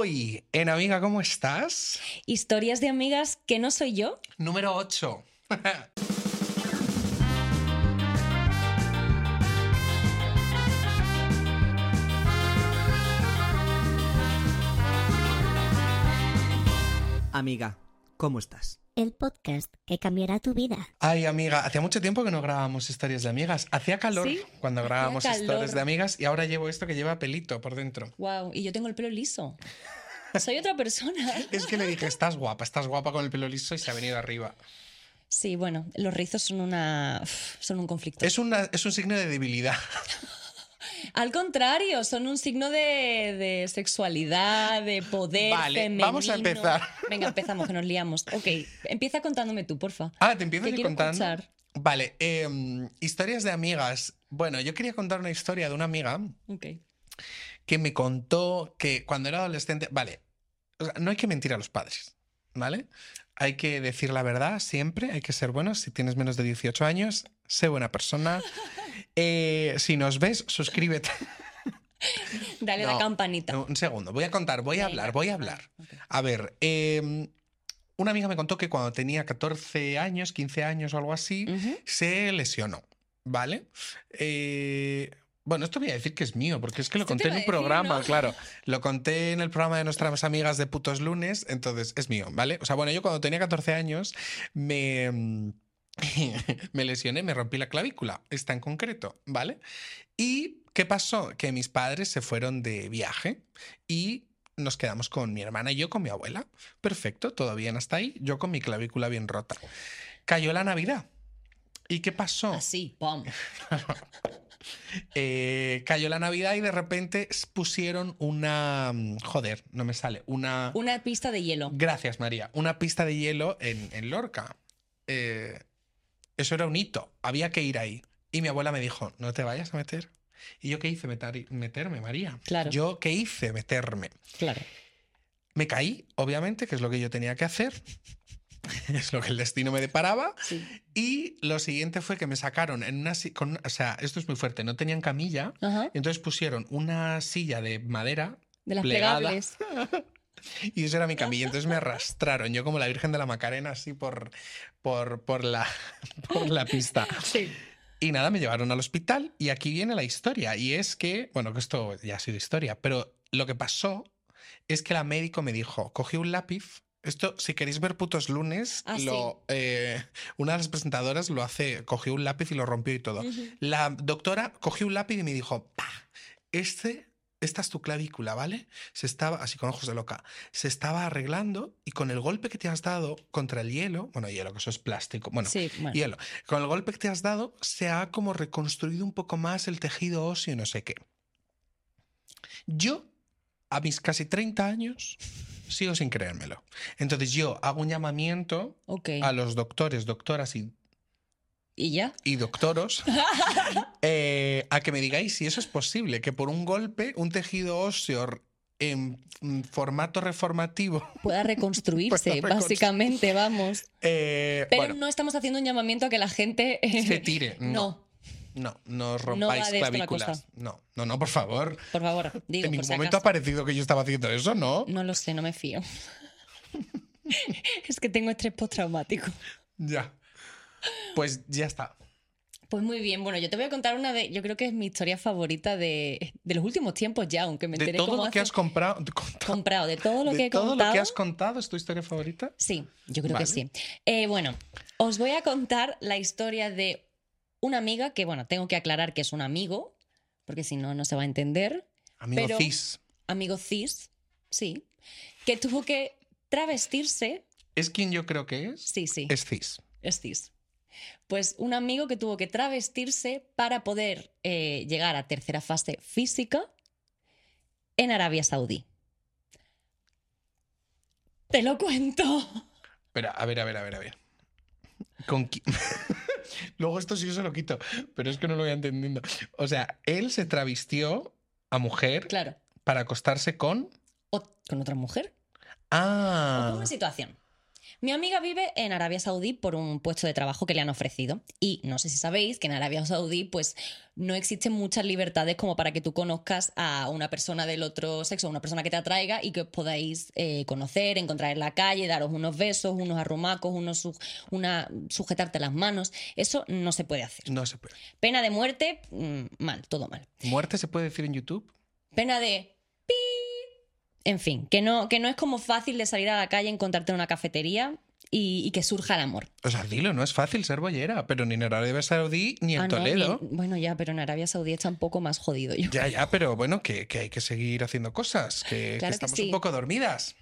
Hoy, en Amiga, ¿cómo estás? Historias de amigas que no soy yo. Número 8. Amiga, ¿cómo estás? El podcast que cambiará tu vida. Ay, amiga, hacía mucho tiempo que no grabábamos historias de amigas. Hacía calor Sí, cuando grabábamos historias de amigas y ahora llevo esto que lleva pelito por dentro. Wow, y yo tengo el pelo liso. Soy otra persona. Es que le dije, estás guapa, estás guapa con el pelo liso y se ha venido arriba. Sí, bueno, los rizos son una son un conflicto. Es, una, es un signo de debilidad. Al contrario, son un signo de, de sexualidad, de poder Vale, femenino. vamos a empezar. Venga, empezamos, que nos liamos. Ok, empieza contándome tú, porfa. Ah, te empiezo contando. escuchar. Vale, em, historias de amigas. Bueno, yo quería contar una historia de una amiga Ok. que me contó que cuando era adolescente, vale, o sea, no hay que mentir a los padres, ¿vale? Hay que decir la verdad siempre, hay que ser buenos. Si tienes menos de 18 años, sé buena persona. Eh, si nos ves, suscríbete. Dale No, la campanita. No, un segundo, voy a contar, voy a hablar, voy a hablar. ok. A ver, em, una amiga me contó que cuando tenía 14 años, 15 años o algo así, se lesionó, ¿vale? Eh, bueno, esto voy a decir que es mío, porque es que lo conté en un decir, programa, ¿no? claro. Lo conté en el programa de nuestras amigas de putos lunes, entonces es mío, ¿vale? O sea, bueno, yo cuando tenía 14 años me, me lesioné, me rompí la clavícula, esta en concreto, ¿vale? ¿Y qué pasó? Que mis padres se fueron de viaje y nos quedamos con mi hermana y yo con mi abuela. Perfecto, todo bien hasta ahí, yo con mi clavícula bien rota. Cayó la Navidad. ¿Y qué pasó? Así, pum. Eh, cayó la Navidad y de repente pusieron una... mm, Joder, no me sale. Una... Una pista de hielo. Gracias, María. Una pista de hielo en, en Lorca. Eh, eso era un hito. Había que ir ahí. Y mi abuela me dijo, no te vayas a meter. ¿Y yo qué hice? Meter- meterme, María. Claro. ¿Yo qué hice? Meterme. Claro. Me caí, obviamente, que es lo que yo tenía que hacer. es lo que el destino me deparaba. Sí. Y lo siguiente fue que me sacaron en una... Con, o sea, esto es muy fuerte. No tenían camilla. Ajá. Entonces pusieron una silla de madera De las plegada. plegables. y eso era mi camilla. Entonces me arrastraron, yo como la Virgen de la Macarena, así por, por, por, la, por la pista. Sí. Y nada, me llevaron al hospital y aquí viene la historia. Y es que, bueno, que esto ya ha sido historia, pero lo que pasó es que la médico me dijo, cogí un lápiz. Esto, si queréis ver putos lunes, Ah, lo, eh, una de las presentadoras lo hace, cogió un lápiz y lo rompió y todo. La doctora cogió un lápiz y me dijo, pa, este, esta es tu clavícula, ¿vale? Se estaba, así con ojos de loca, se estaba arreglando y con el golpe que te has dado contra el hielo, bueno, hielo, que eso es plástico, bueno, Sí, bueno. hielo, con el golpe que te has dado se ha como reconstruido un poco más el tejido óseo y no sé qué. Yo, a mis casi 30 años, sigo sin creérmelo. Entonces yo hago un llamamiento a los doctores, doctoras y ¿Y ya? y doctoros eh, a que me digáis si eso es posible, que por un golpe un tejido óseo en formato reformativo. Pueda reconstruirse, reconstru- básicamente, vamos. eh, Pero bueno, no estamos haciendo un llamamiento a que la gente... eh, se tire. No, no, no, no os rompáis clavículas. No, no, no, por favor. por favor, digo, en ningún si momento ha parecido que yo estaba haciendo eso, ¿no? No lo sé, no me fío. es que tengo estrés postraumático. Ya. Pues ya está. Pues muy bien, bueno, yo te voy a contar una de, yo creo que es mi historia favorita de, de los últimos tiempos ya, aunque me De enteré todo cómo lo que has comprado, contado, comprado, de todo lo de que he todo contado. lo que has contado, ¿es tu historia favorita? Sí, yo creo Vale. que sí. Eh, bueno, os voy a contar la historia de una amiga que, bueno, tengo que aclarar que es un amigo, porque si no, no se va a entender. Amigo Pero- cis. Amigo cis, sí, que tuvo que travestirse. ¿Es quien yo creo que es? Sí, sí, Es cis. es cis. Pues un amigo que tuvo que travestirse para poder eh, llegar a tercera fase física en Arabia Saudí. Te lo cuento. Pero, a ver, a ver, a ver, a ver. ¿Con Luego esto sí yo se lo quito, pero es que no lo voy entendiendo. O sea, él se travestió a mujer Claro. para acostarse con... O con otra mujer. O Ah, con una situación. Mi amiga vive en Arabia Saudí por un puesto de trabajo que le han ofrecido. Y no sé si sabéis que en Arabia Saudí, pues no existen muchas libertades como para que tú conozcas a una persona del otro sexo, una persona que te atraiga y que os podáis eh, conocer, encontrar en la calle, daros unos besos, unos arrumacos, unos su- una, sujetarte las manos. Eso no se puede hacer. No se puede. Pena de muerte, mm, mal, todo mal. ¿Muerte se puede decir en YouTube? Pena de. En fin, que no, que no es como fácil de salir a la calle, encontrarte en una cafetería y, y que surja el amor. O sea, dilo, no es fácil ser bollera, pero ni en Arabia Saudí ni en Ah, no, Toledo. bueno, ya, pero en Arabia Saudí está un poco más jodido yo. Ya, ya, pero bueno, que, que hay que seguir haciendo cosas, que, que Claro que estamos sí. un poco dormidas.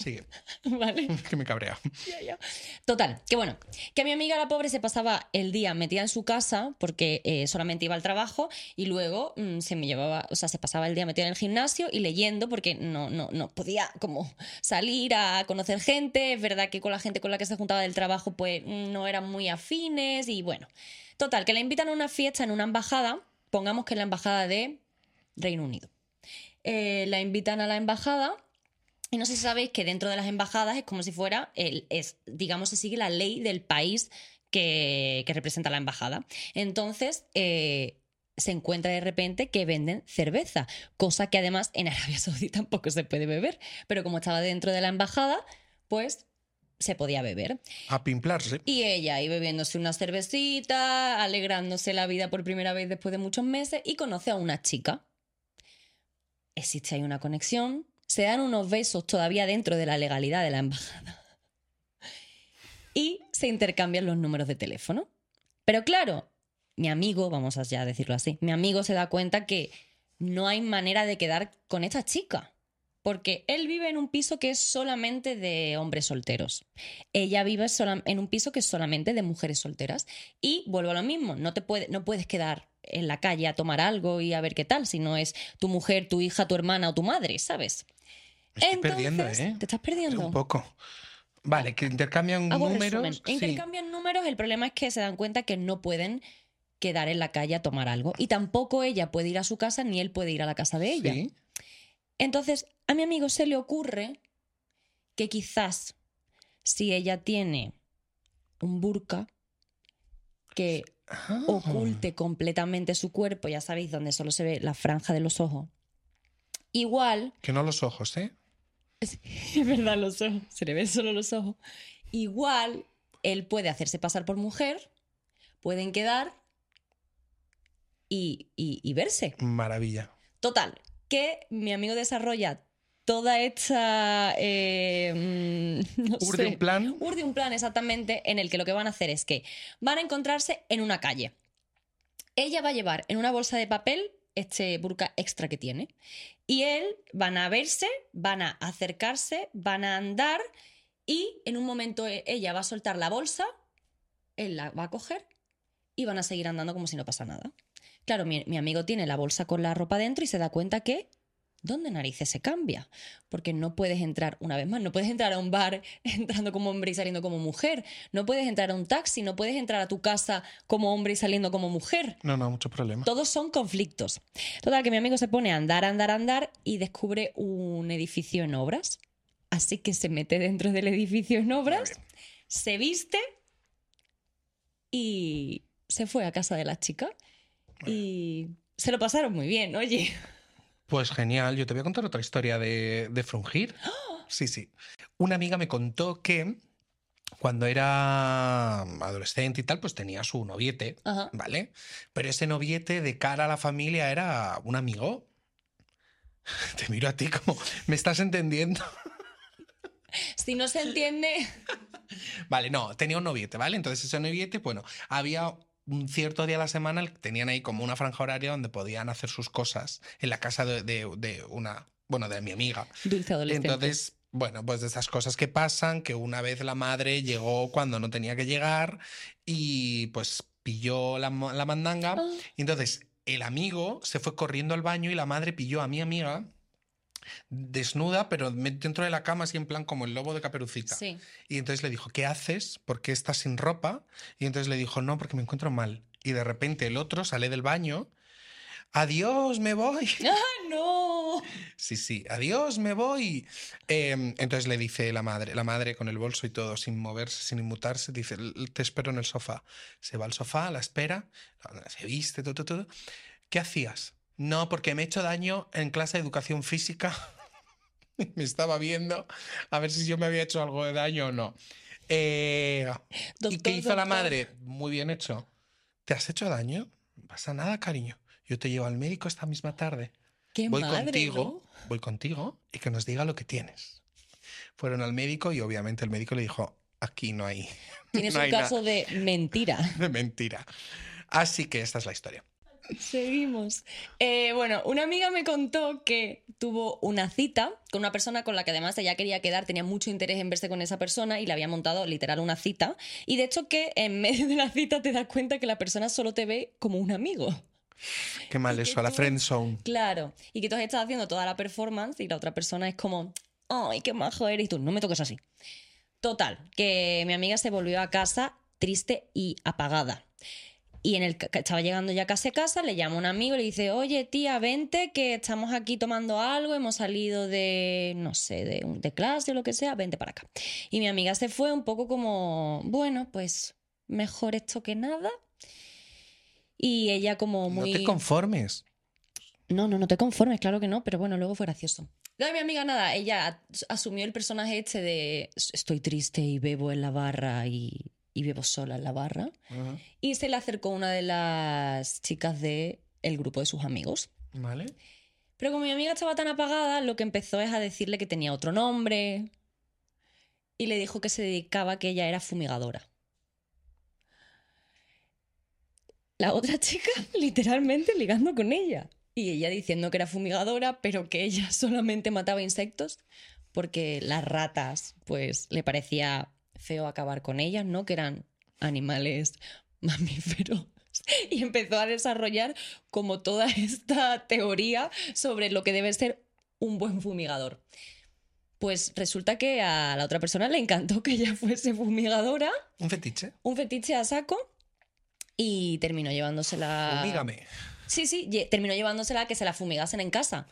Sigue, ¿Vale? que me cabrea. Ya, ya. Total, que bueno, que mi amiga la pobre se pasaba el día metida en su casa porque eh, solamente iba al trabajo y luego mm, se me llevaba, o sea, se pasaba el día metida en el gimnasio y leyendo porque no, no, no podía como salir a conocer gente. Es verdad que con la gente con la que se juntaba del trabajo pues mm, no eran muy afines y bueno. Total, que la invitan a una fiesta en una embajada, pongamos que es la embajada de Reino Unido. Eh, la invitan a la embajada y no sé si sabéis que dentro de las embajadas es como si fuera, el, es, digamos, se sigue la ley del país que, que representa la embajada. Entonces, eh, se encuentra de repente que venden cerveza, cosa que además en Arabia Saudí tampoco se puede beber, pero como estaba dentro de la embajada, pues se podía beber. A pimplarse. Y ella ahí bebiéndose una cervecita, alegrándose la vida por primera vez después de muchos meses y conoce a una chica. Existe ahí una conexión, se dan unos besos todavía dentro de la legalidad de la embajada y se intercambian los números de teléfono. Pero claro, mi amigo, vamos a ya decirlo así, mi amigo se da cuenta que no hay manera de quedar con esta chica. Porque él vive en un piso que es solamente de hombres solteros. Ella vive en un piso que es solamente de mujeres solteras. Y vuelvo a lo mismo, no, te puede, no puedes quedar en la calle a tomar algo y a ver qué tal, si no es tu mujer, tu hija, tu hermana o tu madre, ¿sabes? Me estoy perdiendo, Entonces, ¿eh? Te estás perdiendo. Un poco. Vale, que intercambian Hago números. sí. Intercambian números, el problema es que se dan cuenta que no pueden quedar en la calle a tomar algo. Y tampoco ella puede ir a su casa ni él puede ir a la casa de ella. Sí. Entonces, a mi amigo se le ocurre que quizás si ella tiene un burka que Ah. oculte completamente su cuerpo, ya sabéis, donde solo se ve la franja de los ojos, igual Que no los ojos, ¿eh? Es verdad, los ojos. Se le ven solo los ojos. Igual, él puede hacerse pasar por mujer, pueden quedar y, y- y verse. Maravilla. Total, que mi amigo desarrolla toda esta... eh, mm, no Urde sé, un plan. urde un plan exactamente en el que lo que van a hacer es que van a encontrarse en una calle. Ella va a llevar en una bolsa de papel este burka extra que tiene y él van a verse, van a acercarse, van a andar y en un momento e- ella va a soltar la bolsa, él la va a coger y van a seguir andando como si no pasa nada. Claro, mi, mi amigo tiene la bolsa con la ropa dentro y se da cuenta que ¿dónde narices se cambia? Porque no puedes entrar, una vez más, no puedes entrar a un bar entrando como hombre y saliendo como mujer. No puedes entrar a un taxi, no puedes entrar a tu casa como hombre y saliendo como mujer. No, no, mucho problema. Todos son conflictos. Total, que mi amigo se pone a andar, andar, andar y descubre un edificio en obras. Así que se mete dentro del edificio en obras, se viste y se fue a casa de la chica. Y se lo pasaron muy bien, oye. Pues genial, yo te voy a contar otra historia de, de frungir. Sí, sí. Una amiga me contó que cuando era adolescente y tal, pues tenía su noviete, Ajá. ¿vale? Pero ese noviete de cara a la familia era un amigo. Te miro a ti como, ¿me estás entendiendo? Si no se entiende, Vale, no, tenía un noviete, ¿vale? Entonces ese noviete, bueno, había cierto día a la semana tenían ahí como una franja horaria donde podían hacer sus cosas en la casa de, de- de una, bueno, de mi amiga. dulce adolescente. Entonces, bueno, pues de esas cosas que pasan, que una vez la madre llegó cuando no tenía que llegar y pues pilló la, la mandanga. Ah. Y entonces el amigo se fue corriendo al baño y la madre pilló a mi amiga desnuda, pero dentro de la cama, así en plan como el lobo de caperucita. Sí. Y entonces le dijo, ¿qué haces? ¿Por qué estás sin ropa? Y entonces le dijo, no, porque me encuentro mal. Y de repente el otro sale del baño, adiós, me voy. ¡Ah, no! Sí, sí, adiós, me voy. Eh, entonces le dice la madre, la madre con el bolso y todo, sin moverse, sin inmutarse, dice, "L- te espero en el sofá. Se va al sofá, la espera, se viste, todo, todo, todo. ¿Qué hacías? No, porque me he hecho daño en clase de educación física. me estaba viendo a ver si yo me había hecho algo de daño o no. Eh, ¿Y qué hizo la madre? Muy bien hecho. ¿Te has hecho daño? No pasa nada, cariño. Yo te llevo al médico esta misma tarde Qué voy madre, contigo, ¿no? voy contigo y que nos diga lo que tienes. Fueron al médico y obviamente el médico le dijo, aquí no hay Tienes no un hay nada caso de mentira. de mentira. Así que esta es la historia. Seguimos. Eh, bueno, una amiga me contó que tuvo una cita con una persona con la que además ella quería quedar, tenía mucho interés en verse con esa persona y le había montado literal una cita. Y de hecho que en medio de la cita te das cuenta que la persona solo te ve como un amigo. Qué mal Y eso, a la friend zone. Claro. Y que tú has estado haciendo toda la performance y la otra persona es como, ay, qué majo eres y tú, no me toques así. Total, que mi amiga se volvió a casa triste y apagada. Y en el ca- estaba llegando ya casi a casa, le llama un amigo y le dice, oye tía, vente que estamos aquí tomando algo, hemos salido de, no sé, de, de clase o lo que sea, vente para acá. Y mi amiga se fue un poco como, bueno, pues mejor esto que nada. Y ella como muy... No te conformes. No, no, no te conformes, claro que no, pero bueno, luego fue gracioso. Luego mi amiga nada, ella as- asumió el personaje este de estoy triste y bebo en la barra y, y bebo sola en la barra. Y se le acercó una de las chicas del el grupo de sus amigos. ¿Vale? Pero como mi amiga estaba tan apagada, lo que empezó es a decirle que tenía otro nombre y le dijo que se dedicaba, que ella era fumigadora. La otra chica literalmente ligando con ella. Y ella diciendo que era fumigadora, pero que ella solamente mataba insectos porque las ratas, pues le parecía feo acabar con ellas, ¿no? Que eran animales mamíferos. Y empezó a desarrollar como toda esta teoría sobre lo que debe ser un buen fumigador. Pues resulta que a la otra persona le encantó que ella fuese fumigadora, Un fetiche. un fetiche a saco, y terminó llevándosela. Fumígame. Sí, sí, terminó llevándosela a que se la fumigasen en casa.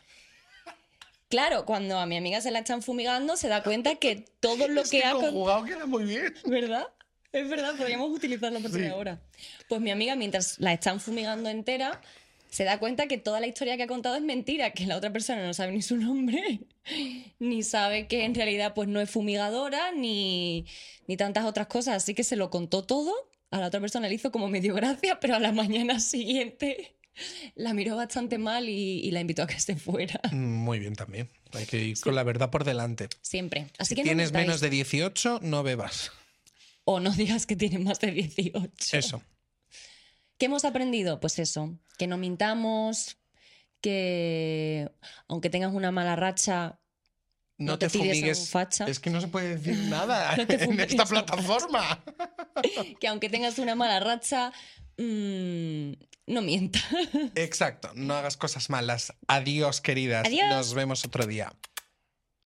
Claro, cuando a mi amiga se la están fumigando, se da cuenta que todo lo que, ha con- conjugado queda muy bien. ¿Verdad? Es verdad, podríamos utilizarlo de Sí. ahora. Pues mi amiga, mientras la están fumigando entera, se da cuenta que toda la historia que ha contado es mentira, que la otra persona no sabe ni su nombre, ni sabe que en realidad pues no es fumigadora, ni, ni tantas otras cosas. Así que se lo contó todo. A la otra persona le hizo como medio gracia, pero a la mañana siguiente la miró bastante mal y, y la invitó a que se fuera. Muy bien también. Hay que ir con la verdad por delante. Siempre. Así Si que tienes menos de 18, no bebas. O no digas que tienes más de 18. Eso. ¿Qué hemos aprendido? Pues eso, que no mintamos, que aunque tengas una mala racha, No, No te, te un fumigues. facha. Es que no se puede decir nada No en esta plataforma. que aunque tengas una mala racha, mm, no mientas. Exacto. No hagas cosas malas. Adiós, queridas. Adiós. Nos vemos otro día.